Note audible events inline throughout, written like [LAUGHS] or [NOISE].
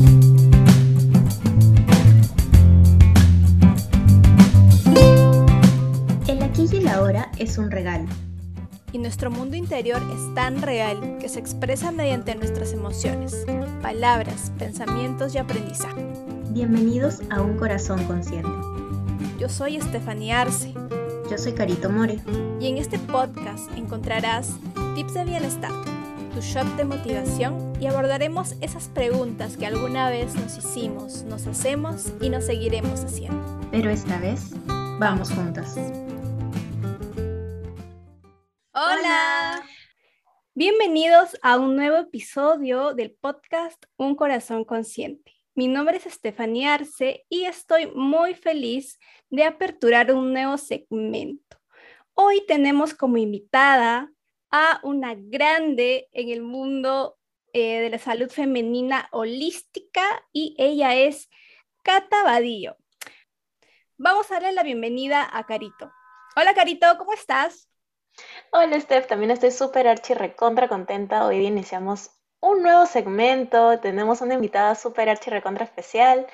El aquí y el ahora es un regalo. Y nuestro mundo interior es tan real que se expresa mediante nuestras emociones, palabras, pensamientos y aprendizaje. Bienvenidos a Un Corazón Consciente. Yo soy Estefanía Arce. Yo soy Carito More. Y en este podcast encontrarás tips de bienestar, tu shot de motivación y abordaremos esas preguntas que alguna vez nos hicimos, nos hacemos y nos seguiremos haciendo. Pero esta vez, vamos juntas. Hola. Bienvenidos a un nuevo episodio del podcast Un Corazón Consciente. Mi nombre es Estefanía Arce y estoy muy feliz de aperturar un nuevo segmento. Hoy tenemos como invitada a una grande en el mundo eh, de la salud femenina holística y ella es Cata Badillo. Vamos a darle la bienvenida a Carito. Hola Carito, ¿cómo estás? Hola Steph, también estoy súper archi recontra contenta. Hoy iniciamos un nuevo segmento, tenemos una invitada súper archi recontra especial,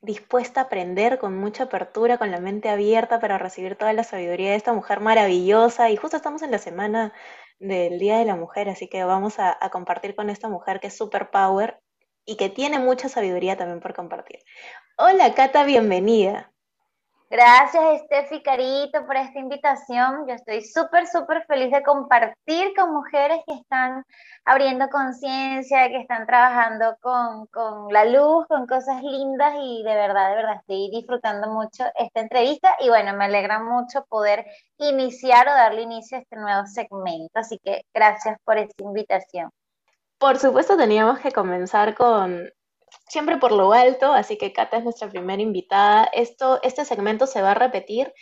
dispuesta a aprender con mucha apertura, con la mente abierta para recibir toda la sabiduría de esta mujer maravillosa. Y justo estamos en la semana del Día de la Mujer, así que vamos a, compartir con esta mujer que es super power y que tiene mucha sabiduría también por compartir. Hola Cata, bienvenida. Gracias, Steffi Carito, por esta invitación. Yo estoy súper, súper feliz de compartir con mujeres que están abriendo conciencia, que están trabajando con, con, la luz, con cosas lindas y de verdad, de verdad, estoy disfrutando mucho esta entrevista y bueno, me alegra mucho poder iniciar o darle inicio a este nuevo segmento. Así que gracias por esta invitación. Por supuesto, teníamos que comenzar con siempre por lo alto, así que Cata es nuestra primera invitada. Esto, este segmento se va a repetir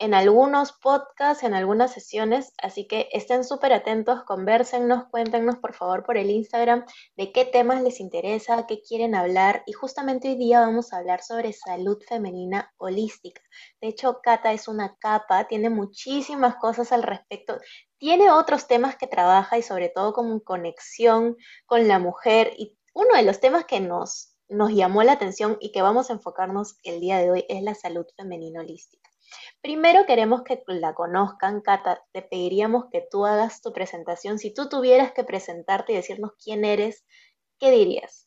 en algunos podcasts, en algunas sesiones, así que estén súper atentos, conversennos, cuéntenos por favor por el Instagram de qué temas les interesa, qué quieren hablar y justamente hoy día vamos a hablar sobre salud femenina holística. De hecho, Cata es una capa, tiene muchísimas cosas al respecto, tiene otros temas que trabaja y sobre todo como conexión con la mujer y uno de los temas que nos, llamó la atención y que vamos a enfocarnos el día de hoy es la salud femenina holística. Primero queremos que la conozcan, Cata, te pediríamos que tú hagas tu presentación. Si tú tuvieras que presentarte y decirnos quién eres, ¿qué dirías?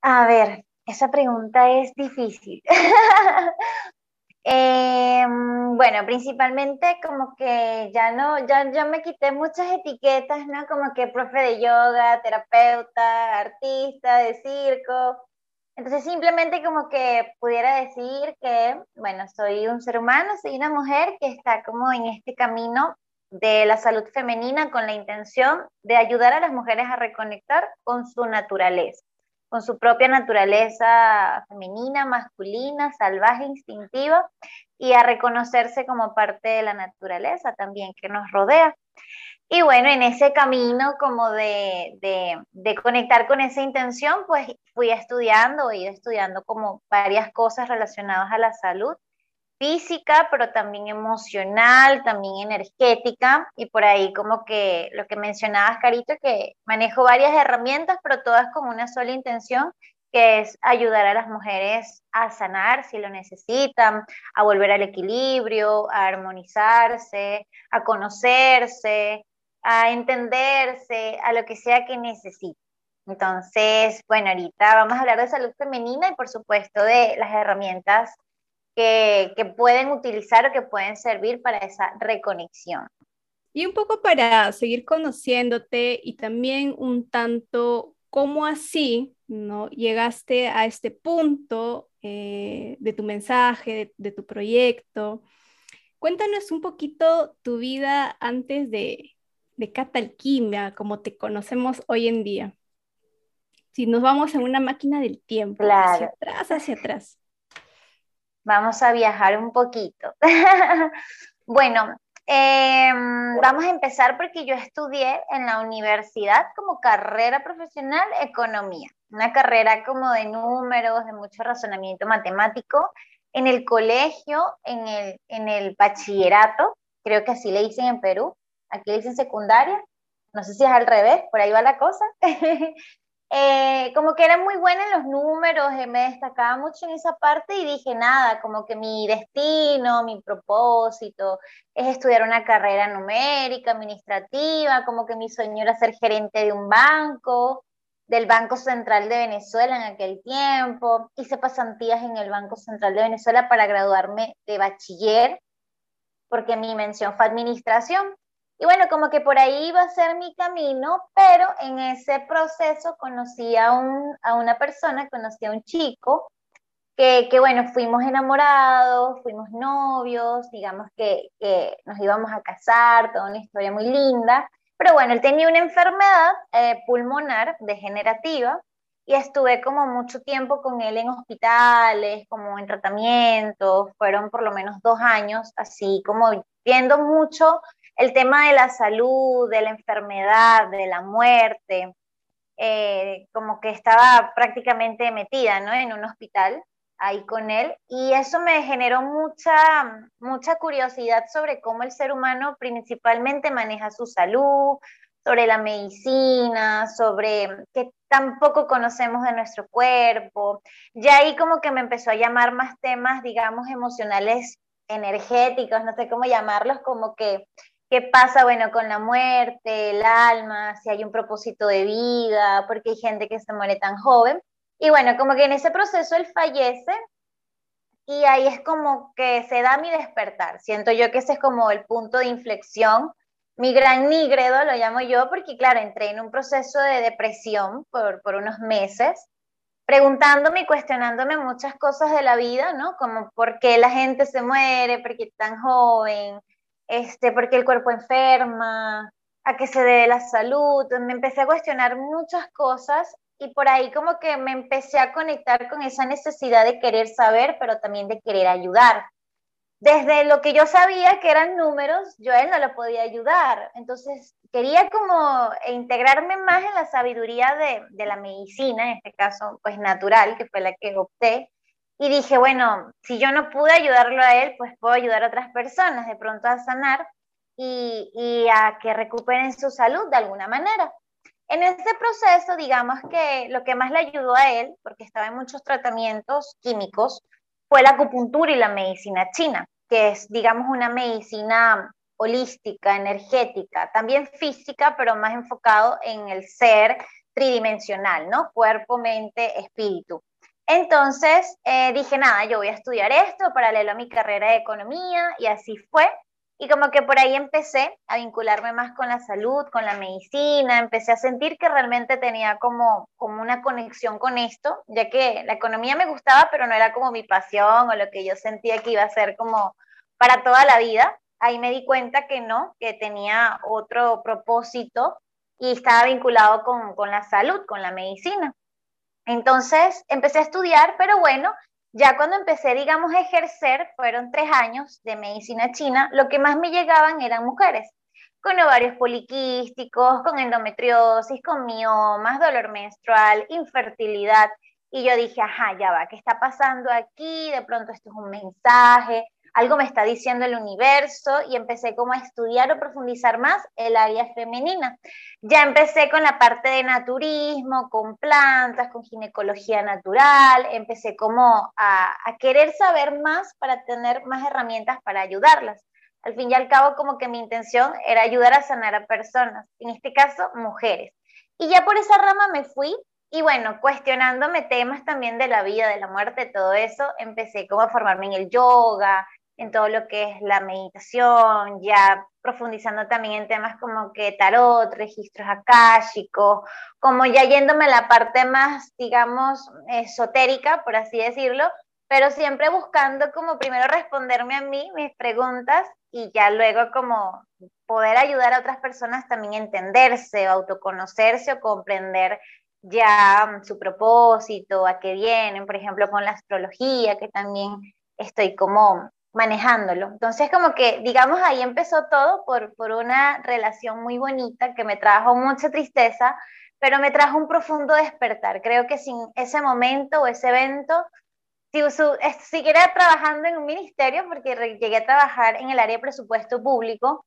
A ver, esa pregunta es difícil. [LAUGHS] eh, bueno, principalmente como que ya no, ya, ya me quité muchas etiquetas, ¿no? Como que profe de yoga, terapeuta, artista de circo. Entonces simplemente como que pudiera decir que, bueno, soy un ser humano, soy una mujer que está como en este camino de la salud femenina con la intención de ayudar a las mujeres a reconectar con su naturaleza, con su propia naturaleza femenina, masculina, salvaje, instintiva y a reconocerse como parte de la naturaleza también que nos rodea. Y bueno, en ese camino como de, de, conectar con esa intención, pues fui estudiando, he ido estudiando como varias cosas relacionadas a la salud física, pero también emocional, también energética, y por ahí como que lo que mencionabas, Carito, que manejo varias herramientas, pero todas con una sola intención, que es ayudar a las mujeres a sanar si lo necesitan, a volver al equilibrio, a armonizarse, a conocerse, a entenderse, a lo que sea que necesite. Entonces, bueno, ahorita vamos a hablar de salud femenina y por supuesto de las herramientas que, que pueden utilizar o que pueden servir para esa reconexión. Y un poco para seguir conociéndote y también un tanto cómo así ¿no? llegaste a este punto eh, de tu mensaje, de, de tu proyecto. Cuéntanos un poquito tu vida antes de, de catalquimia, como te conocemos hoy en día. Si nos vamos en una máquina del tiempo, hacia atrás, hacia atrás. Vamos a viajar un poquito. [LAUGHS] bueno, eh, vamos a empezar porque yo estudié en la universidad como carrera profesional economía, una carrera como de números, de mucho razonamiento matemático. En el colegio, en el, en el bachillerato, creo que así le dicen en Perú, aquí le dicen secundaria, no sé si es al revés, por ahí va la cosa. [LAUGHS] eh, como que era muy buena en los números, eh, me destacaba mucho en esa parte y dije, nada, como que mi destino, mi propósito es estudiar una carrera numérica, administrativa, como que mi sueño era ser gerente de un banco, del Banco Central de Venezuela en aquel tiempo, hice pasantías en el Banco Central de Venezuela para graduarme de bachiller, porque mi mención fue administración. Y bueno, como que por ahí iba a ser mi camino, pero en ese proceso conocí a, un, a una persona, conocí a un chico, que, que, bueno, fuimos enamorados, fuimos novios, digamos que, que, nos íbamos a casar, toda una historia muy linda. Pero bueno, él tenía una enfermedad eh, pulmonar degenerativa y estuve como mucho tiempo con él en hospitales, como en tratamientos, fueron por lo menos dos años, así como viendo mucho el tema de la salud, de la enfermedad, de la muerte, eh, como que estaba prácticamente metida ¿no? en un hospital ahí con él y eso me generó mucha, mucha curiosidad sobre cómo el ser humano principalmente maneja su salud, sobre la medicina, sobre qué tampoco conocemos de nuestro cuerpo. Ya ahí como que me empezó a llamar más temas, digamos, emocionales, energéticos, no sé cómo llamarlos, como que qué pasa, bueno, con la muerte, el alma, si hay un propósito de vida, porque hay gente que se muere tan joven. Y bueno, como que en ese proceso él fallece y ahí es como que se da mi despertar. Siento yo que ese es como el punto de inflexión, mi gran nigredo lo llamo yo, porque claro, entré en un proceso de depresión por, por unos meses, preguntándome y cuestionándome muchas cosas de la vida, ¿no? Como por qué la gente se muere, por qué tan joven, este, por qué el cuerpo enferma, a qué se debe la salud. Me empecé a cuestionar muchas cosas y por ahí como que me empecé a conectar con esa necesidad de querer saber, pero también de querer ayudar. Desde lo que yo sabía que eran números, yo a él no lo podía ayudar. Entonces quería como integrarme más en la sabiduría de, de la medicina, en este caso pues natural, que fue la que opté. Y dije, bueno, si yo no pude ayudarlo a él, pues puedo ayudar a otras personas de pronto a sanar y, y a que recuperen su salud de alguna manera. En ese proceso, digamos que lo que más le ayudó a él, porque estaba en muchos tratamientos químicos, fue la acupuntura y la medicina china, que es, digamos, una medicina holística, energética, también física, pero más enfocado en el ser tridimensional, ¿no? Cuerpo, mente, espíritu. Entonces eh, dije, nada, yo voy a estudiar esto paralelo a mi carrera de economía y así fue. Y como que por ahí empecé a vincularme más con la salud, con la medicina, empecé a sentir que realmente tenía como, como una conexión con esto, ya que la economía me gustaba, pero no era como mi pasión o lo que yo sentía que iba a ser como para toda la vida. Ahí me di cuenta que no, que tenía otro propósito y estaba vinculado con, con la salud, con la medicina. Entonces empecé a estudiar, pero bueno, ya cuando empecé, digamos, a ejercer, fueron tres años de medicina china, lo que más me llegaban eran mujeres, con ovarios poliquísticos, con endometriosis, con miomas, dolor menstrual, infertilidad. Y yo dije, ajá, ya va, ¿qué está pasando aquí? De pronto esto es un mensaje, algo me está diciendo el universo y empecé como a estudiar o profundizar más el área femenina. Ya empecé con la parte de naturismo, con plantas, con ginecología natural, empecé como a, querer saber más para tener más herramientas para ayudarlas. Al fin y al cabo, como que mi intención era ayudar a sanar a personas, en este caso, mujeres. Y ya por esa rama me fui y bueno, cuestionándome temas también de la vida, de la muerte, todo eso, empecé como a formarme en el yoga, en todo lo que es la meditación, ya profundizando también en temas como que tarot, registros akáshicos, como ya yéndome a la parte más, digamos, esotérica, por así decirlo, pero siempre buscando como primero responderme a mí mis preguntas y ya luego como poder ayudar a otras personas también a entenderse, autoconocerse o comprender ya su propósito, a qué vienen, por ejemplo, con la astrología, que también estoy como manejándolo. Entonces, como que, digamos, ahí empezó todo por, por una relación muy bonita que me trajo mucha tristeza, pero me trajo un profundo despertar. Creo que sin ese momento o ese evento, si siguiera trabajando en un ministerio, porque llegué a trabajar en el área presupuesto público,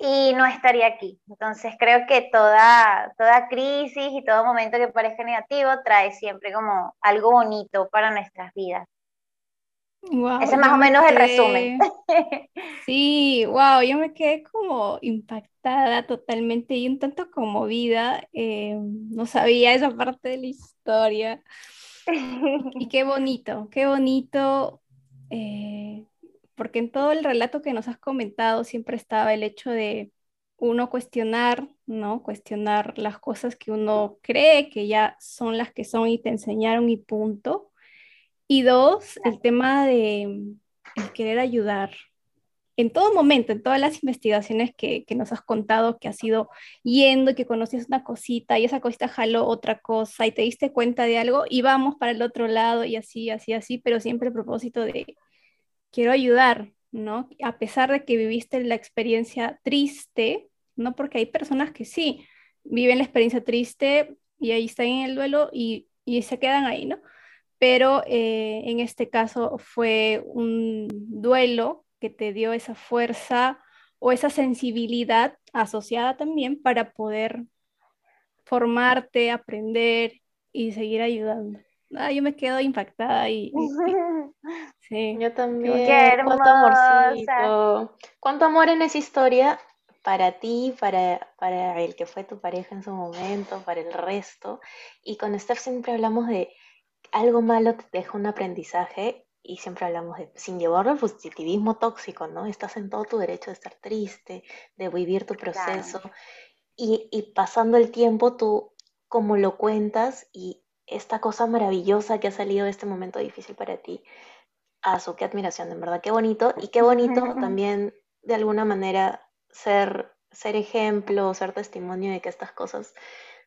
y no estaría aquí. Entonces creo que toda, toda crisis y todo momento que parezca negativo trae siempre como algo bonito para nuestras vidas. Ese es más o menos el resumen. [LAUGHS] Sí, wow, yo me quedé como impactada totalmente y un tanto conmovida. Eh, no sabía esa parte de la historia. Y qué bonito, qué bonito, eh, porque en todo el relato que nos has comentado siempre estaba el hecho de uno cuestionar, ¿no? Cuestionar las cosas que uno cree que ya son las que son y te enseñaron y punto y dos, el tema de querer ayudar. En todo momento, en todas las investigaciones que, que nos has contado, que has ido yendo y que conoces una cosita y esa cosita jaló otra cosa y te diste cuenta de algo y vamos para el otro lado y así, así, así, pero siempre el propósito de quiero ayudar, ¿no? A pesar de que viviste la experiencia triste, ¿no? Porque hay personas que sí viven la experiencia triste y ahí están en el duelo y, y se quedan ahí, ¿no? Pero eh, en este caso fue un duelo que te dio esa fuerza o esa sensibilidad asociada también para poder formarte, aprender y seguir ayudando. Ah, yo me quedo impactada y, [LAUGHS] sí. Yo también. Qué Cuánto amorcito. Cuánto amor en esa historia para ti, para, para el que fue tu pareja en su momento, para el resto. Y con Steph siempre hablamos de algo malo te deja un aprendizaje y siempre hablamos de, sin llevarlo al positivismo tóxico, ¿no? Estás en todo tu derecho de estar triste, de vivir tu proceso y, y, pasando el tiempo tú como lo cuentas y esta cosa maravillosa que ha salido de este momento difícil para ti, a su qué admiración, en verdad, qué bonito y qué bonito [LAUGHS] también de alguna manera ser, ser ejemplo, ser testimonio de que estas cosas,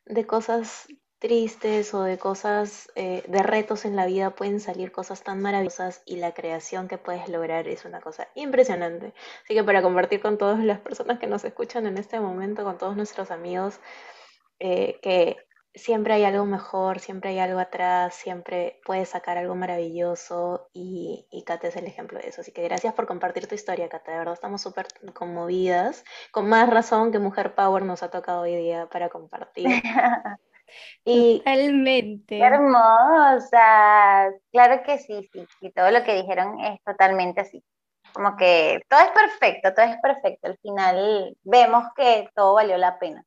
de cosas tristes o de cosas, eh, de retos en la vida pueden salir cosas tan maravillosas y la creación que puedes lograr es una cosa impresionante. Así que para compartir con todas las personas que nos escuchan en este momento, con todos nuestros amigos, eh, que siempre hay algo mejor, siempre hay algo atrás, siempre puedes sacar algo maravilloso y, y Kate es el ejemplo de eso. Así que gracias por compartir tu historia, Kate. De verdad estamos súper conmovidas, con más razón que Mujer Power nos ha tocado hoy día para compartir. [LAUGHS] Y totalmente. hermosa. Claro que sí, sí. Y todo lo que dijeron es totalmente así. Como que todo es perfecto, todo es perfecto. Al final vemos que todo valió la pena.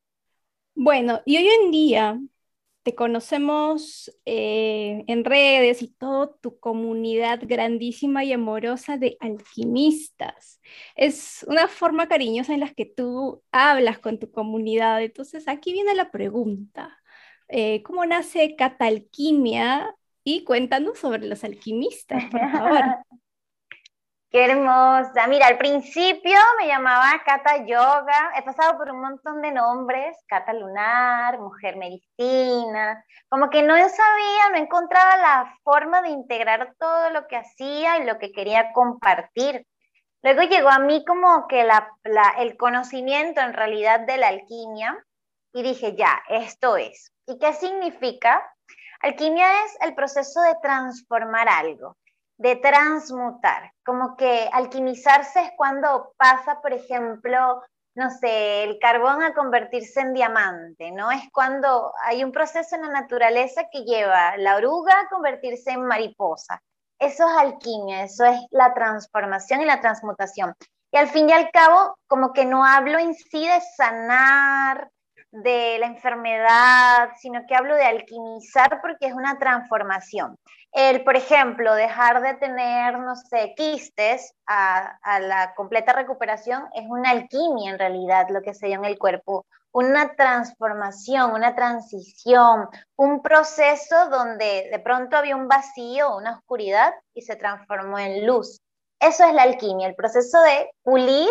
Bueno, y hoy en día te conocemos eh, en redes y toda tu comunidad grandísima y amorosa de alquimistas. Es una forma cariñosa en la que tú hablas con tu comunidad. Entonces, aquí viene la pregunta. Eh, cómo nace Catalquimia y cuéntanos sobre los alquimistas, por favor. [LAUGHS] Qué hermosa. Mira, al principio me llamaba Cata Yoga. He pasado por un montón de nombres. Cata Lunar, Mujer Medicina. Como que no sabía, no encontraba la forma de integrar todo lo que hacía y lo que quería compartir. Luego llegó a mí como que el conocimiento en realidad de la alquimia y dije, ya, esto es. ¿Y qué significa? Alquimia es el proceso de transformar algo, de transmutar. Como que alquimizarse es cuando pasa, por ejemplo, no sé, el carbón a convertirse en diamante, ¿no? Es cuando hay un proceso en la naturaleza que lleva la oruga a convertirse en mariposa. Eso es alquimia, eso es la transformación y la transmutación. Y al fin y al cabo, como que no hablo en sí de sanar, de la enfermedad, sino que hablo de alquimizar porque es una transformación. El, por ejemplo, dejar de tener, no sé, quistes a, a la completa recuperación es una alquimia en realidad, lo que se dio en el cuerpo, una transformación, una transición, un proceso donde de pronto había un vacío, una oscuridad y se transformó en luz. Eso es la alquimia, el proceso de pulir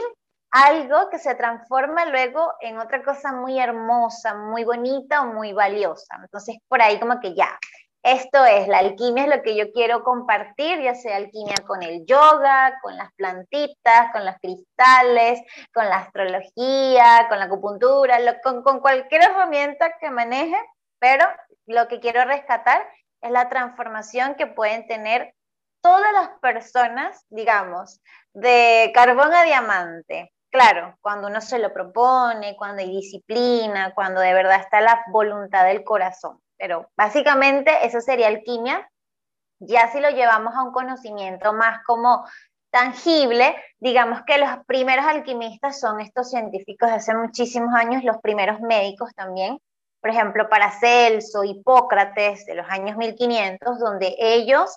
algo que se transforma luego en otra cosa muy hermosa, muy bonita o muy valiosa. Entonces, por ahí como que ya, esto es, la alquimia es lo que yo quiero compartir, ya sea alquimia con el yoga, con las plantitas, con los cristales, con la astrología, con la acupuntura, con, con cualquier herramienta que maneje, pero lo que quiero rescatar es la transformación que pueden tener todas las personas, digamos, de carbón a diamante, claro, cuando uno se lo propone, cuando hay disciplina, cuando de verdad está la voluntad del corazón. Pero básicamente eso sería alquimia. Ya si lo llevamos a un conocimiento más como tangible, digamos que los primeros alquimistas son estos científicos de hace muchísimos años, los primeros médicos también, por ejemplo, Paracelso, Hipócrates, de los años 1500, donde ellos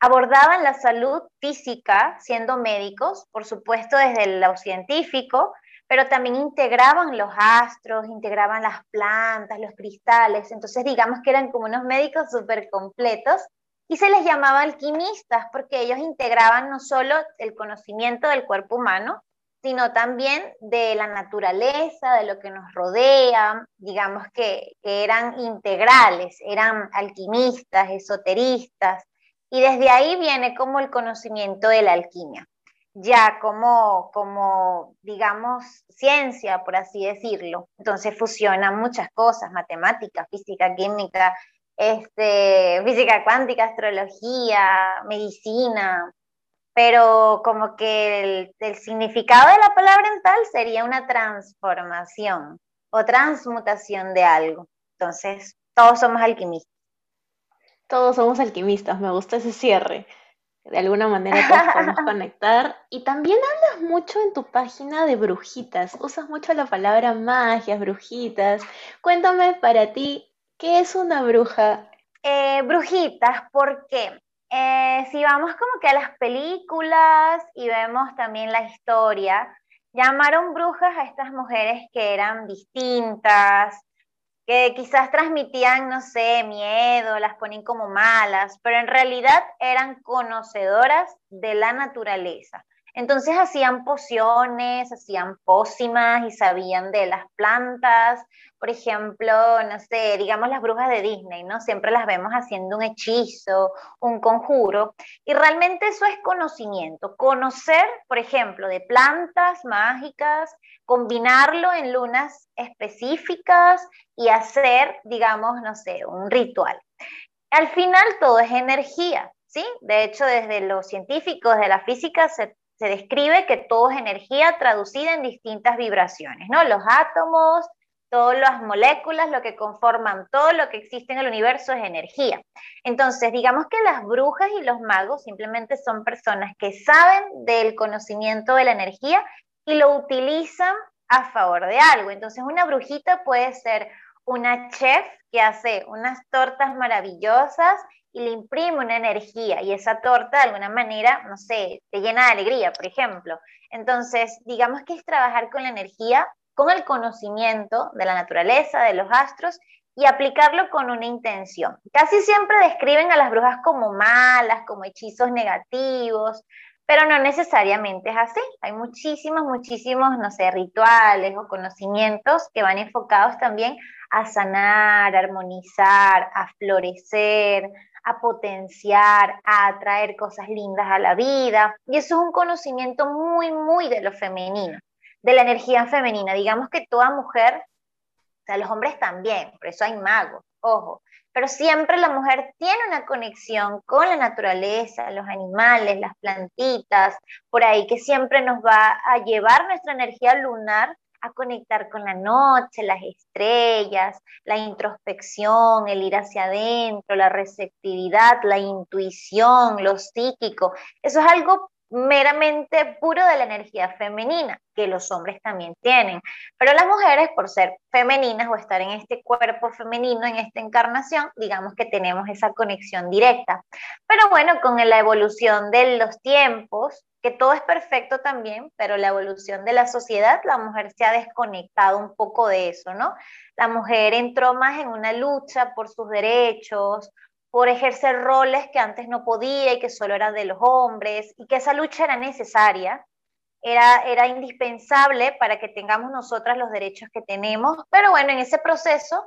abordaban la salud física siendo médicos, por supuesto desde lo científico, pero también integraban los astros, integraban las plantas, los cristales, entonces digamos que eran como unos médicos súper completos y se les llamaba alquimistas porque ellos integraban no solo el conocimiento del cuerpo humano, sino también de la naturaleza, de lo que nos rodea, digamos que, eran integrales, eran alquimistas, esoteristas, y desde ahí viene como el conocimiento de la alquimia, ya como, como, digamos, ciencia, por así decirlo. Entonces fusionan muchas cosas, matemática, física, química, este, física cuántica, astrología, medicina, pero como que el, significado de la palabra en tal sería una transformación o transmutación de algo. Entonces, todos somos alquimistas. Todos somos alquimistas, me gusta ese cierre. De alguna manera todos [LAUGHS] podemos conectar. Y también hablas mucho en tu página de brujitas. Usas mucho la palabra magias, brujitas. Cuéntame para ti, ¿qué es una bruja? Eh, brujitas, ¿por qué? Eh, si vamos como que a las películas y vemos también la historia, llamaron brujas a estas mujeres que eran distintas, que quizás transmitían, no sé, miedo, las ponen como malas, pero en realidad eran conocedoras de la naturaleza. Entonces hacían pociones, hacían pócimas y sabían de las plantas. Por ejemplo, no sé, digamos las brujas de Disney, ¿no? Siempre las vemos haciendo un hechizo, un conjuro. Y realmente eso es conocimiento. Conocer, por ejemplo, de plantas mágicas, combinarlo en lunas específicas y hacer, digamos, no sé, un ritual. Al final todo es energía, ¿sí? De hecho, desde los científicos de la física se se describe que todo es energía traducida en distintas vibraciones, ¿no? Los átomos, todas las moléculas, lo que conforman todo lo que existe en el universo es energía. Entonces, digamos que las brujas y los magos simplemente son personas que saben del conocimiento de la energía y lo utilizan a favor de algo. Entonces, una brujita puede ser una chef que hace unas tortas maravillosas y le imprime una energía y esa torta de alguna manera, no sé, te llena de alegría, por ejemplo. Entonces, digamos que es trabajar con la energía, con el conocimiento de la naturaleza, de los astros y aplicarlo con una intención. Casi siempre describen a las brujas como malas, como hechizos negativos, pero no necesariamente es así. Hay muchísimos, muchísimos, no sé, rituales o conocimientos que van enfocados también a sanar, a armonizar, a florecer, a potenciar, a atraer cosas lindas a la vida. Y eso es un conocimiento muy, muy de lo femenino, de la energía femenina. Digamos que toda mujer, o sea, los hombres también, por eso hay magos, ojo, pero siempre la mujer tiene una conexión con la naturaleza, los animales, las plantitas, por ahí que siempre nos va a llevar nuestra energía lunar a conectar con la noche, las estrellas, la introspección, el ir hacia adentro, la receptividad, la intuición, lo psíquico. Eso es algo meramente puro de la energía femenina, que los hombres también tienen. Pero las mujeres, por ser femeninas o estar en este cuerpo femenino, en esta encarnación, digamos que tenemos esa conexión directa. Pero bueno, con la evolución de los tiempos, que todo es perfecto también, pero la evolución de la sociedad, la mujer se ha desconectado un poco de eso, ¿no? La mujer entró más en una lucha por sus derechos, por ejercer roles que antes no podía y que solo eran de los hombres, y que esa lucha era necesaria, era, era indispensable para que tengamos nosotras los derechos que tenemos, pero bueno, en ese proceso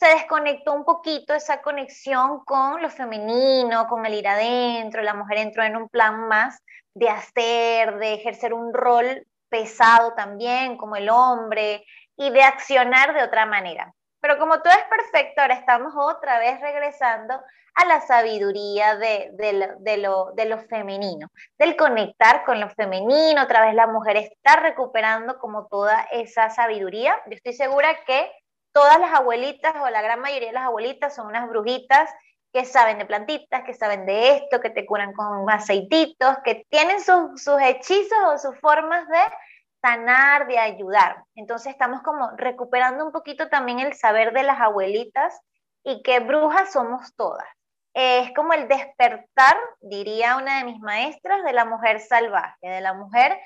se desconectó un poquito esa conexión con lo femenino, con el ir adentro, la mujer entró en un plan más de hacer, de ejercer un rol pesado también como el hombre y de accionar de otra manera. Pero como todo es perfecto, ahora estamos otra vez regresando a la sabiduría de, de, lo, femenino, del conectar con lo femenino, otra vez la mujer está recuperando como toda esa sabiduría. Yo estoy segura que todas las abuelitas o la gran mayoría de las abuelitas son unas brujitas que saben de plantitas, que saben de esto, que te curan con aceititos, que tienen sus hechizos o sus formas de de ayudar. Entonces estamos como recuperando un poquito también el saber de las abuelitas y que brujas somos todas. es como el despertar, diría una de mis maestras, de la mujer salvaje, de la mujer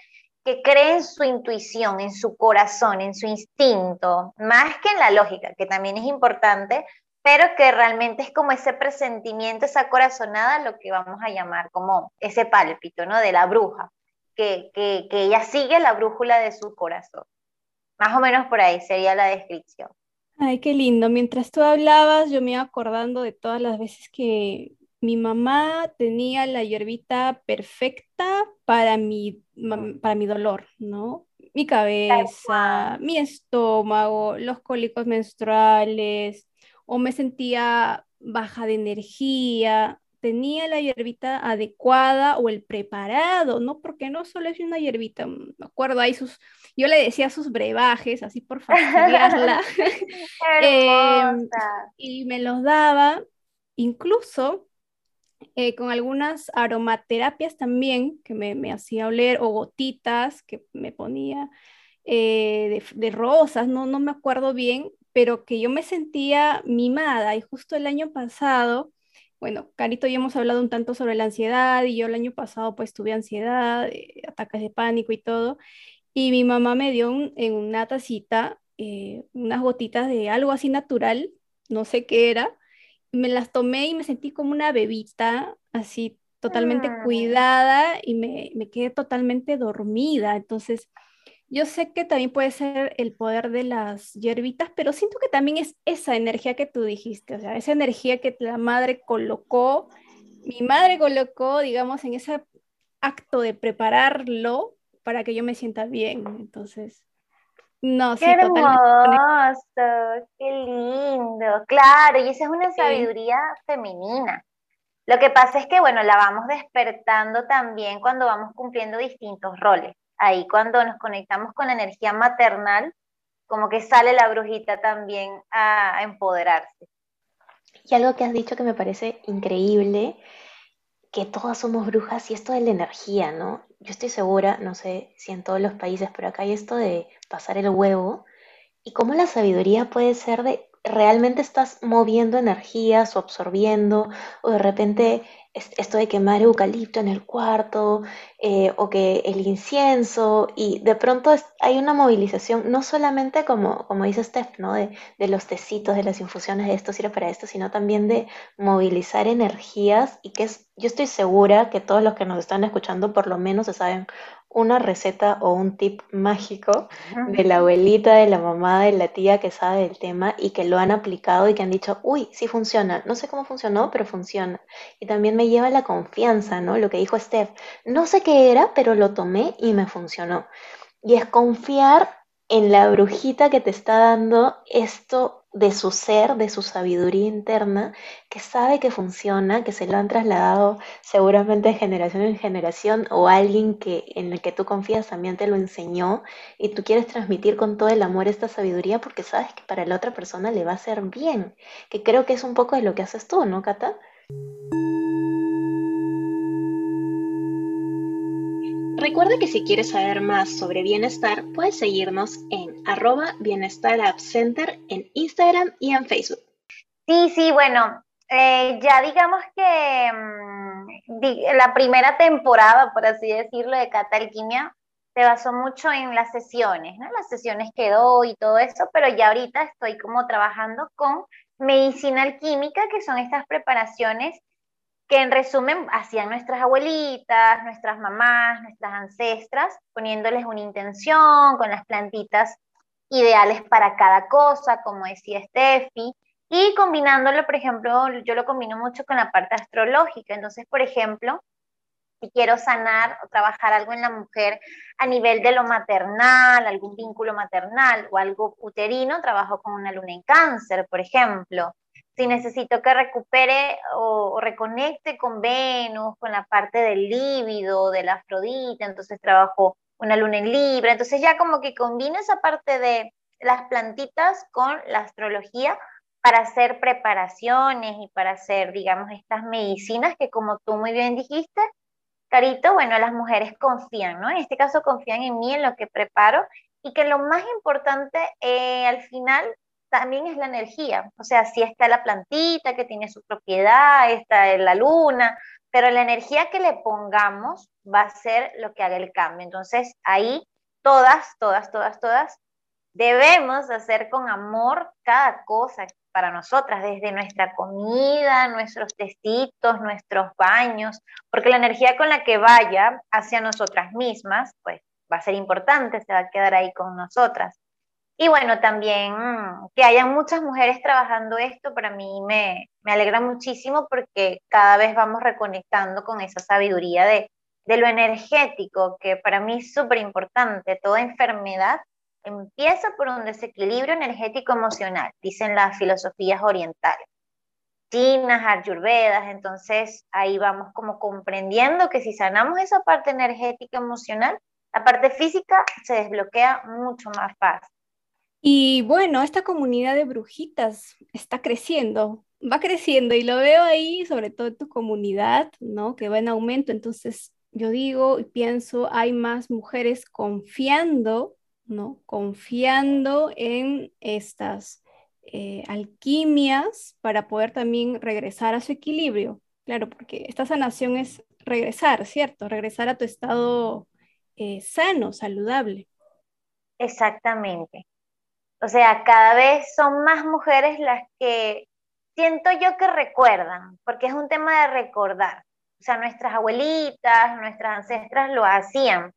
que cree en su intuición, en su corazón, en su instinto, más que en la lógica, que también es importante, pero que realmente es como ese presentimiento, esa corazonada, lo que vamos a llamar como ese pálpito, ¿no? De la bruja que, ella sigue la brújula de su corazón. Más o menos por ahí sería la descripción. Ay, qué lindo. Mientras tú hablabas, yo me iba acordando de todas las veces que mi mamá tenía la hierbita perfecta para mi, para mi dolor, ¿no? Mi cabeza, mi estómago, los cólicos menstruales, o me sentía baja de energía tenía la hierbita adecuada o el preparado, ¿no? Porque no solo es una hierbita, mm, me acuerdo ahí sus, yo le decía sus brebajes, así por fastidiarla, [LAUGHS] [LAUGHS] em, y me los daba, incluso eh, con algunas aromaterapias también, que me, hacía oler, o gotitas que me ponía eh, de, de, rosas, no, no me acuerdo bien, pero que yo me sentía mimada, y justo el año pasado, bueno, Carito y hemos hablado un tanto sobre la ansiedad y yo el año pasado pues tuve ansiedad, eh, ataques de pánico y todo, y mi mamá me dio en una tacita eh, unas gotitas de algo así natural, no sé qué era, me las tomé y me sentí como una bebita, así totalmente ah. cuidada y me, me quedé totalmente dormida, entonces yo sé que también puede ser el poder de las hierbitas, pero siento que también es esa energía que tú dijiste, o sea, esa energía que la madre colocó, mi madre colocó, digamos, en ese acto de prepararlo para que yo me sienta bien. Entonces, no, qué hermoso, qué lindo, claro, y esa es una sabiduría femenina. Lo que pasa es que, bueno, la vamos despertando también cuando vamos cumpliendo distintos roles ahí cuando nos conectamos con la energía maternal, como que sale la brujita también a, empoderarse. Y algo que has dicho que me parece increíble, que todas somos brujas y esto de la energía, ¿no? Yo estoy segura, no sé si en todos los países, pero acá hay esto de pasar el huevo y cómo la sabiduría puede ser de realmente estás moviendo energías o absorbiendo o de repente esto de quemar eucalipto en el cuarto eh, o que el incienso y de pronto hay una movilización no solamente como, como dice Steph, ¿no? de, de los tecitos, de las infusiones de esto sirve para esto, sino también de movilizar energías y que es, yo estoy segura que todos los que nos están escuchando por lo menos se saben una receta o un tip mágico de la abuelita, de la mamá, de la tía que sabe del tema y que lo han aplicado y que han dicho, uy, sí funciona. No sé cómo funcionó, pero funciona. Y también me lleva la confianza, ¿no? Lo que dijo Steph. No sé qué era, pero lo tomé y me funcionó. Y es confiar en la brujita que te está dando esto de su ser, de su sabiduría interna, que sabe que funciona, que se lo han trasladado seguramente de generación en generación o alguien que en el que tú confías también te lo enseñó y tú quieres transmitir con todo el amor esta sabiduría porque sabes que para la otra persona le va a hacer bien, que creo que es un poco de lo que haces tú, ¿no, Cata? Recuerda que si quieres saber más sobre bienestar, puedes seguirnos en arroba bienestar center en Instagram y en Facebook. Sí, sí, bueno, eh, ya digamos que mm, la primera temporada, por así decirlo, de Cata Alquimia se basó mucho en las sesiones, ¿no? Las sesiones que doy y todo eso, pero ya ahorita estoy como trabajando con medicina alquímica, que son estas preparaciones que en resumen hacían nuestras abuelitas, nuestras mamás, nuestras ancestras, poniéndoles una intención con las plantitas ideales para cada cosa, como decía Steffi, y combinándolo, por ejemplo, yo lo combino mucho con la parte astrológica. Entonces, por ejemplo, Si quiero sanar o trabajar algo en la mujer a nivel de lo maternal, algún vínculo maternal o algo uterino, trabajo con una luna en cáncer, por ejemplo. Si necesito que recupere o, reconecte con Venus, con la parte del líbido, de la Afrodita, entonces trabajo una luna en Libra. Entonces ya como que combino esa parte de las plantitas con la astrología para hacer preparaciones y para hacer, digamos, estas medicinas que como tú muy bien dijiste, Carito, bueno, las mujeres confían, ¿no? En este caso confían en mí, en lo que preparo y que lo más importante eh, al final también es la energía. O sea, si está la plantita que tiene su propiedad, está la luna, pero la energía que le pongamos va a ser lo que haga el cambio. Entonces, ahí todas, todas, todas, todas debemos hacer con amor cada cosa para nosotras, desde nuestra comida, nuestros tecitos, nuestros baños, porque la energía con la que vaya hacia nosotras mismas, pues va a ser importante, se va a quedar ahí con nosotras. Y bueno, también mm, que hayan muchas mujeres trabajando esto, para mí me, alegra muchísimo porque cada vez vamos reconectando con esa sabiduría de, de lo energético, que para mí es súper importante. Toda enfermedad empieza por un desequilibrio energético emocional, dicen las filosofías orientales, chinas, ayurvedas, entonces ahí vamos como comprendiendo que si sanamos esa parte energética emocional, la parte física se desbloquea mucho más fácil. Y bueno, esta comunidad de brujitas está creciendo, va creciendo y lo veo ahí, sobre todo en tu comunidad, ¿no? Que va en aumento. Entonces, yo digo y pienso, hay más mujeres confiando ¿no? Confiando en estas eh, alquimias para poder también regresar a su equilibrio. Claro, porque esta sanación es regresar, ¿cierto? Regresar a tu estado eh, sano, saludable. Exactamente. O sea, cada vez son más mujeres las que siento yo que recuerdan, porque es un tema de recordar. O sea, nuestras abuelitas, nuestras ancestras lo hacían.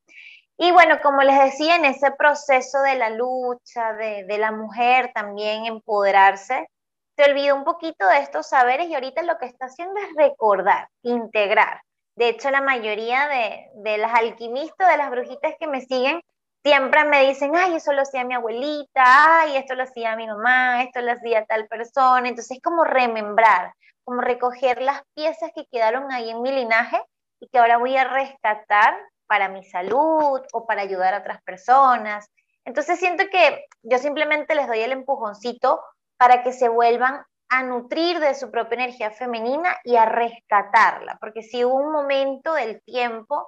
Y bueno, como les decía, en ese proceso de la lucha, de, la mujer también empoderarse, se olvidó un poquito de estos saberes y ahorita lo que está haciendo es recordar, integrar. De hecho, la mayoría de, de las alquimistas, de las brujitas que me siguen, siempre me dicen, ay, eso lo hacía mi abuelita, ay, esto lo hacía mi mamá, esto lo hacía tal persona. Entonces, es como remembrar, como recoger las piezas que quedaron ahí en mi linaje y que ahora voy a rescatar para mi salud o para ayudar a otras personas. Entonces siento que yo simplemente les doy el empujoncito para que se vuelvan a nutrir de su propia energía femenina y a rescatarla, porque si hubo un momento del tiempo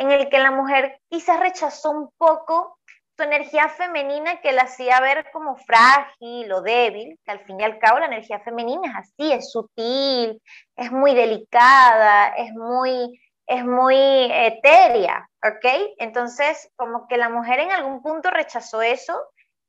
en el que la mujer quizás rechazó un poco su energía femenina que la hacía ver como frágil o débil, que al fin y al cabo la energía femenina es así, es sutil, es muy delicada, es muy es muy etérea, ¿ok? Entonces, como que la mujer en algún punto rechazó eso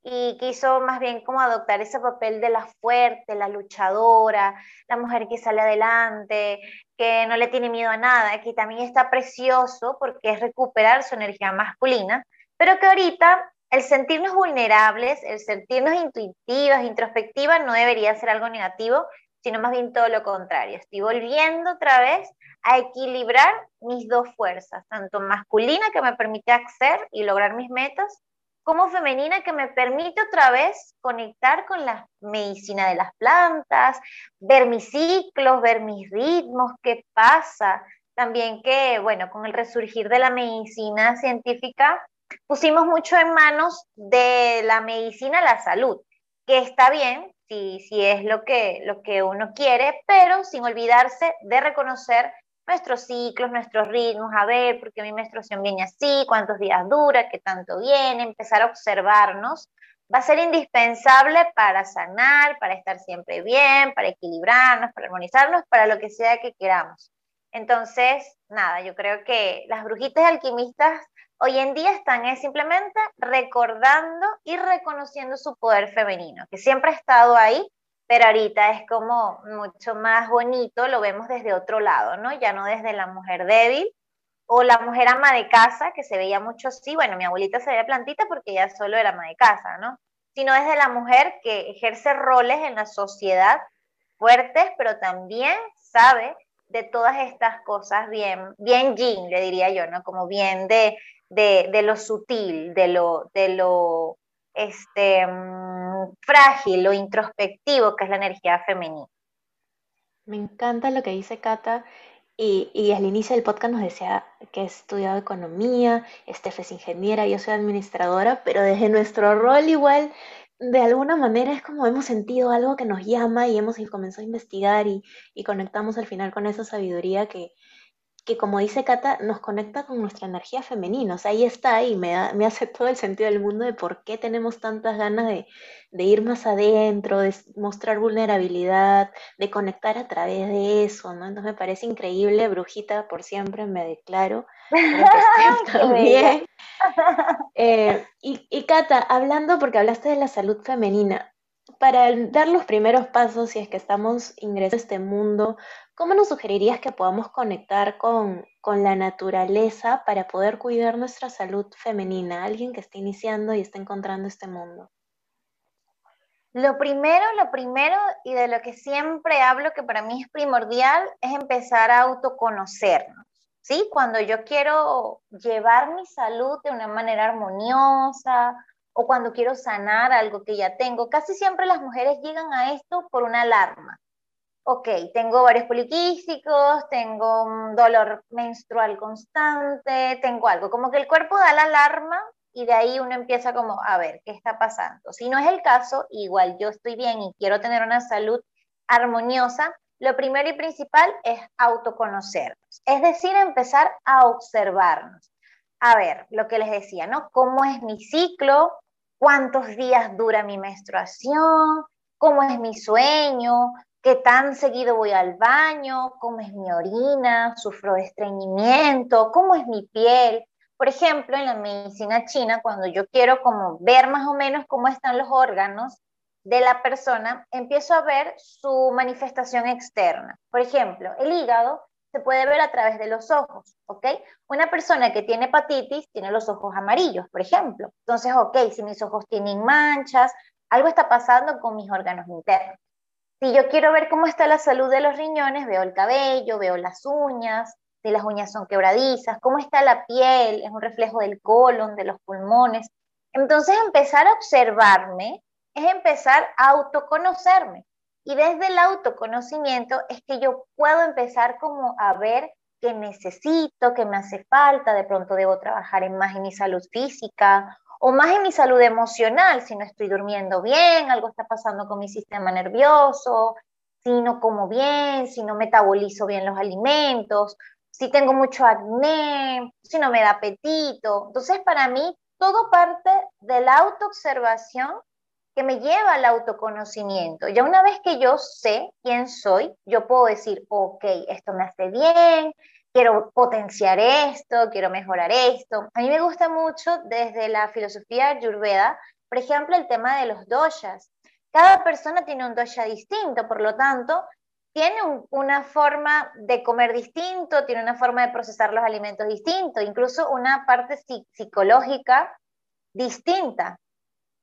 y quiso más bien como adoptar ese papel de la fuerte, la luchadora, la mujer que sale adelante, que no le tiene miedo a nada, que también está precioso porque es recuperar su energía masculina, pero que ahorita el sentirnos vulnerables, el sentirnos intuitivas, introspectivas, no debería ser algo negativo, sino más bien todo lo contrario. Estoy volviendo otra vez a equilibrar mis dos fuerzas, tanto masculina que me permite acceder y lograr mis metas, como femenina que me permite otra vez conectar con la medicina de las plantas, ver mis ciclos, ver mis ritmos, qué pasa. También que, bueno, con el resurgir de la medicina científica, pusimos mucho en manos de la medicina la salud, que está bien si, si es lo que, lo que uno quiere, pero sin olvidarse de reconocer nuestros ciclos, nuestros ritmos, a ver por qué mi menstruación viene así, cuántos días dura, qué tanto viene, empezar a observarnos, va a ser indispensable para sanar, para estar siempre bien, para equilibrarnos, para armonizarnos, para lo que sea que queramos. Entonces, nada, yo creo que las brujitas alquimistas hoy en día están es simplemente recordando y reconociendo su poder femenino, que siempre ha estado ahí, pero ahorita es como mucho más bonito, lo vemos desde otro lado, ¿no? Ya no desde la mujer débil o la mujer ama de casa, que se veía mucho así, bueno, mi abuelita se veía plantita porque ella solo era ama de casa, ¿no? Sino desde la mujer que ejerce roles en la sociedad fuertes, pero también sabe de todas estas cosas bien, bien yin, le diría yo, ¿no? Como bien de, de, lo sutil, de lo, de lo este, mm, frágil, lo introspectivo que es la energía femenina. Me encanta lo que dice Cata. Y, y, al inicio del podcast nos decía que he estudiado economía, Steph es ingeniera, yo soy administradora, pero desde nuestro rol igual de alguna manera es como hemos sentido algo que nos llama y hemos comenzado a investigar y conectamos al final con esa sabiduría que, que como dice Cata, nos conecta con nuestra energía femenina. O sea, ahí está y me, me hace todo el sentido del mundo de por qué tenemos tantas ganas de, ir más adentro, de mostrar vulnerabilidad, de conectar a través de eso, ¿no? Entonces me parece increíble, brujita, por siempre me declaro. [LAUGHS] también. [LAUGHS] Eh, y, y Cata, hablando, porque hablaste de la salud femenina, para dar los primeros pasos, si es que estamos ingresando a este mundo, ¿cómo nos sugerirías que podamos conectar con, la naturaleza para poder cuidar nuestra salud femenina? Alguien que esté iniciando y esté encontrando este mundo. Lo primero, lo primero y de lo que siempre hablo que para mí es primordial es empezar a autoconocernos. ¿Sí? Cuando yo quiero llevar mi salud de una manera armoniosa, o cuando quiero sanar algo que ya tengo. Casi siempre las mujeres llegan a esto por una alarma. Ok, tengo varios poliquísticos, tengo un dolor menstrual constante, tengo algo. Como que el cuerpo da la alarma y de ahí uno empieza como, a ver, ¿qué está pasando? Si no es el caso, igual yo estoy bien y quiero tener una salud armoniosa, lo primero y principal es autoconocernos. Es decir, empezar a observarnos. A ver, lo que les decía, ¿no? ¿Cómo es mi ciclo? cuántos días dura mi menstruación, cómo es mi sueño, qué tan seguido voy al baño, cómo es mi orina, sufro estreñimiento, cómo es mi piel. Por ejemplo, en la medicina china, cuando yo quiero como ver más o menos cómo están los órganos de la persona, empiezo a ver su manifestación externa. Por ejemplo, el hígado se puede ver a través de los ojos, ¿ok? Una persona que tiene hepatitis tiene los ojos amarillos, por ejemplo. Entonces, ok, si mis ojos tienen manchas, algo está pasando con mis órganos internos. Si yo quiero ver cómo está la salud de los riñones, veo el cabello, veo las uñas, si las uñas son quebradizas, cómo está la piel, es un reflejo del colon, de los pulmones. Entonces, empezar a observarme es empezar a autoconocerme. Y desde el autoconocimiento es que yo puedo empezar como a ver qué necesito, qué me hace falta, de pronto debo trabajar en más en mi salud física o más en mi salud emocional, si no estoy durmiendo bien, algo está pasando con mi sistema nervioso, si no como bien, si no metabolizo bien los alimentos, si tengo mucho acné, si no me da apetito. Entonces, para mí, todo parte de la autoobservación que me lleva al autoconocimiento. Ya una vez que yo sé quién soy, yo puedo decir, ok, esto me hace bien, quiero potenciar esto, quiero mejorar esto. A mí me gusta mucho desde la filosofía ayurveda, por ejemplo, el tema de los doshas. Cada persona tiene un dosha distinto, por lo tanto, tiene una forma de comer distinto, tiene una forma de procesar los alimentos distinto, incluso una parte psicológica distinta.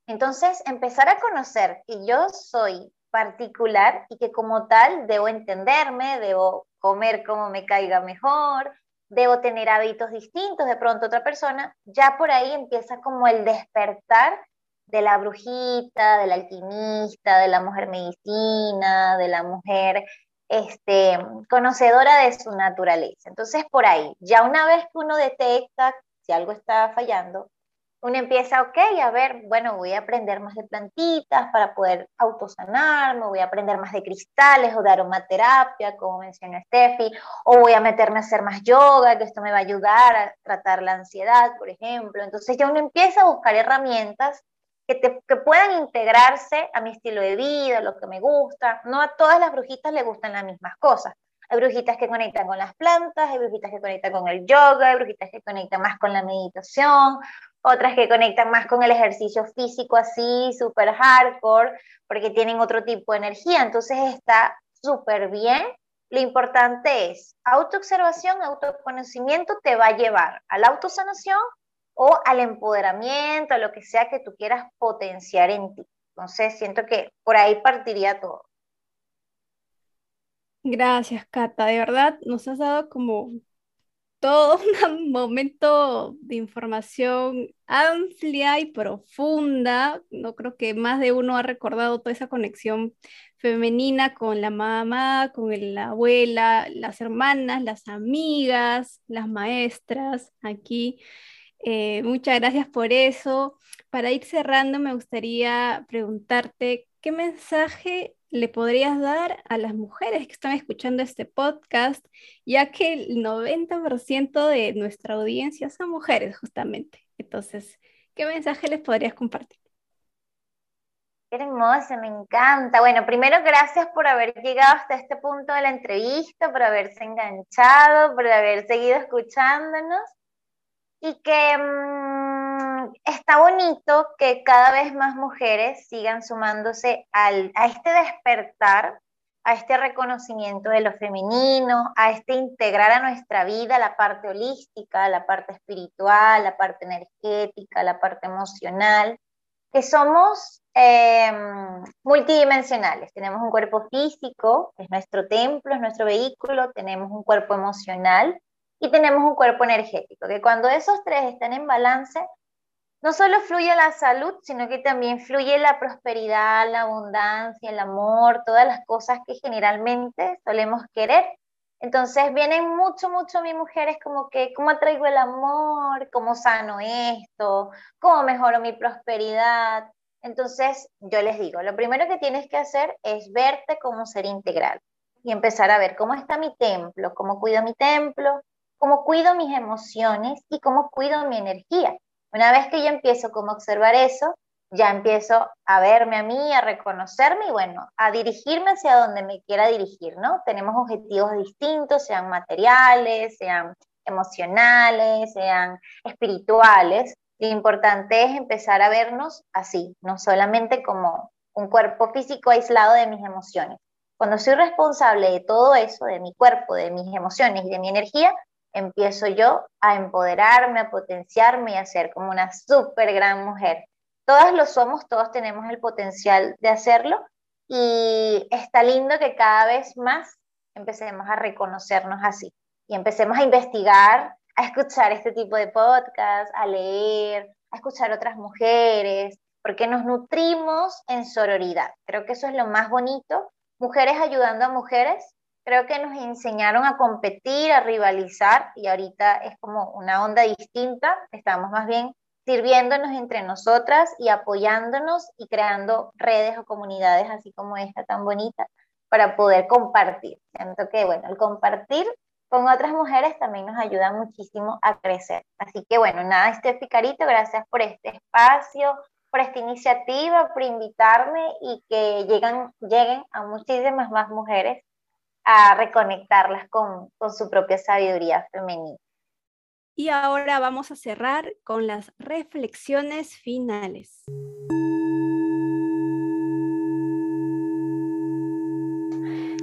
Entonces, empezar a conocer que yo soy particular y que como tal debo entenderme, debo comer como me caiga mejor, debo tener hábitos distintos de pronto otra persona, ya por ahí empieza como el despertar de la brujita, del alquimista, de la mujer medicina, de la mujer este, conocedora de su naturaleza. Entonces, por ahí, ya una vez que uno detecta si algo está fallando, uno empieza, ok, a ver, bueno, voy a aprender más de plantitas para poder autosanarme, voy a aprender más de cristales o de aromaterapia, como mencionó Steffi, o voy a meterme a hacer más yoga, que esto me va a ayudar a tratar la ansiedad, por ejemplo. Entonces ya uno empieza a buscar herramientas que, te, que puedan integrarse a mi estilo de vida, lo que me gusta. No a todas las brujitas le gustan las mismas cosas. Hay brujitas que conectan con las plantas, hay brujitas que conectan con el yoga, hay brujitas que conectan más con la meditación, otras que conectan más con el ejercicio físico así, súper hardcore, porque tienen otro tipo de energía. Entonces está súper bien. Lo importante es autoobservación, autoconocimiento te va a llevar a la autosanación o al empoderamiento, a lo que sea que tú quieras potenciar en ti. Entonces siento que por ahí partiría todo. Gracias, Cata. De verdad, nos has dado como todo [LAUGHS] un momento de información amplia y profunda. No creo que más de uno ha recordado toda esa conexión femenina con la mamá, con la abuela, las hermanas, las amigas, las maestras aquí. Eh, muchas gracias por eso. Para ir cerrando, me gustaría preguntarte qué mensaje le podrías dar a las mujeres que están escuchando este podcast, ya que el 90% de nuestra audiencia son mujeres justamente. Entonces, ¿qué mensaje les podrías compartir? Qué hermosa, me encanta. Bueno, primero gracias por haber llegado hasta este punto de la entrevista, por haberse enganchado, por haber seguido escuchándonos y que mm, está bonito que cada vez más mujeres sigan sumándose al, a este despertar, a este reconocimiento de lo femenino, a este integrar a nuestra vida la parte holística, la parte espiritual, la parte energética, la parte emocional, que somos em, multidimensionales. Tenemos un cuerpo físico, es nuestro templo, es nuestro vehículo, tenemos un cuerpo emocional, y tenemos un cuerpo energético, que cuando esos tres están en balance, no solo fluye la salud, sino que también fluye la prosperidad, la abundancia, el amor, todas las cosas que generalmente solemos querer. Entonces vienen mucho, mucho mis mujeres como que, ¿cómo atraigo el amor? ¿Cómo sano esto? ¿Cómo mejoro mi prosperidad? Entonces yo les digo, lo primero que tienes que hacer es verte como ser integral y empezar a ver cómo está mi templo, cómo cuido mi templo, cómo cuido mis emociones y cómo cuido mi energía. Una vez que yo empiezo como a observar eso, ya empiezo a verme a mí, a reconocerme y bueno, a dirigirme hacia donde me quiera dirigir, ¿no? Tenemos objetivos distintos, sean materiales, sean emocionales, sean espirituales. Lo importante es empezar a vernos así, no solamente como un cuerpo físico aislado de mis emociones. Cuando soy responsable de todo eso, de mi cuerpo, de mis emociones y de mi energía, empiezo yo a empoderarme, a potenciarme y a ser como una súper gran mujer. Todas lo somos, todos tenemos el potencial de hacerlo y está lindo que cada vez más empecemos a reconocernos así y empecemos a investigar, a escuchar este tipo de podcasts, a leer, a escuchar otras mujeres, porque nos nutrimos en sororidad. Creo que eso es lo más bonito, mujeres ayudando a mujeres creo que nos enseñaron a competir, a rivalizar y ahorita es como una onda distinta, estamos más bien sirviéndonos entre nosotras y apoyándonos y creando redes o comunidades así como esta tan bonita para poder compartir. Siento que, bueno, el compartir con otras mujeres también nos ayuda muchísimo a crecer. Así que, bueno, nada, este Carito, gracias por este espacio, por esta iniciativa, por invitarme y que lleguen, lleguen a muchísimas más mujeres a reconectarlas con, con su propia sabiduría femenina. Y ahora vamos a cerrar con las reflexiones finales.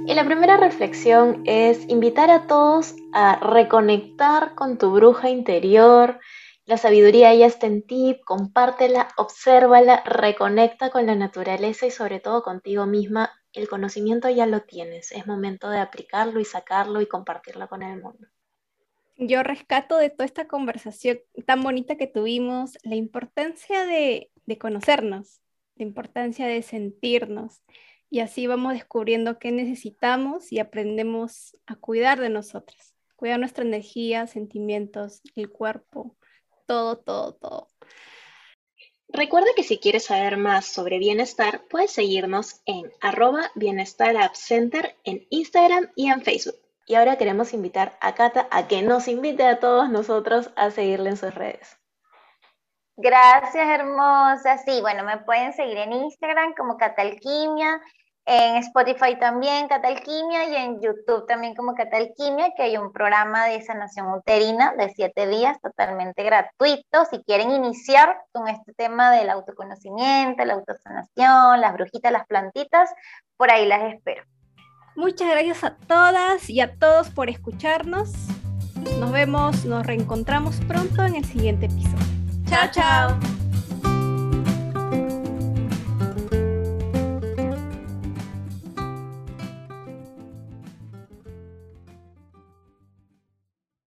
Y la primera reflexión es invitar a todos a reconectar con tu bruja interior. La sabiduría ya está en ti, compártela, obsérvala, reconecta con la naturaleza y sobre todo contigo misma el conocimiento ya lo tienes, es momento de aplicarlo y sacarlo y compartirlo con el mundo. Yo rescato de toda esta conversación tan bonita que tuvimos la importancia de, conocernos, la importancia de sentirnos y así vamos descubriendo qué necesitamos y aprendemos a cuidar de nosotras, cuidar nuestra energía, sentimientos, el cuerpo, todo, todo, todo. Recuerda que si quieres saber más sobre bienestar, puedes seguirnos en arroba bienestar center en Instagram y en Facebook. Y ahora queremos invitar a Cata a que nos invite a todos nosotros a seguirle en sus redes. Gracias, hermosa. Sí, bueno, me pueden seguir en Instagram como Catalquimia en Spotify también Catalquimia y en YouTube también como Catalquimia, que hay un programa de sanación uterina de siete días totalmente gratuito. Si quieren iniciar con este tema del autoconocimiento, la autosanación, las brujitas, las plantitas, por ahí las espero. Muchas gracias a todas y a todos por escucharnos. Nos vemos, nos reencontramos pronto en el siguiente episodio. Chao, chao.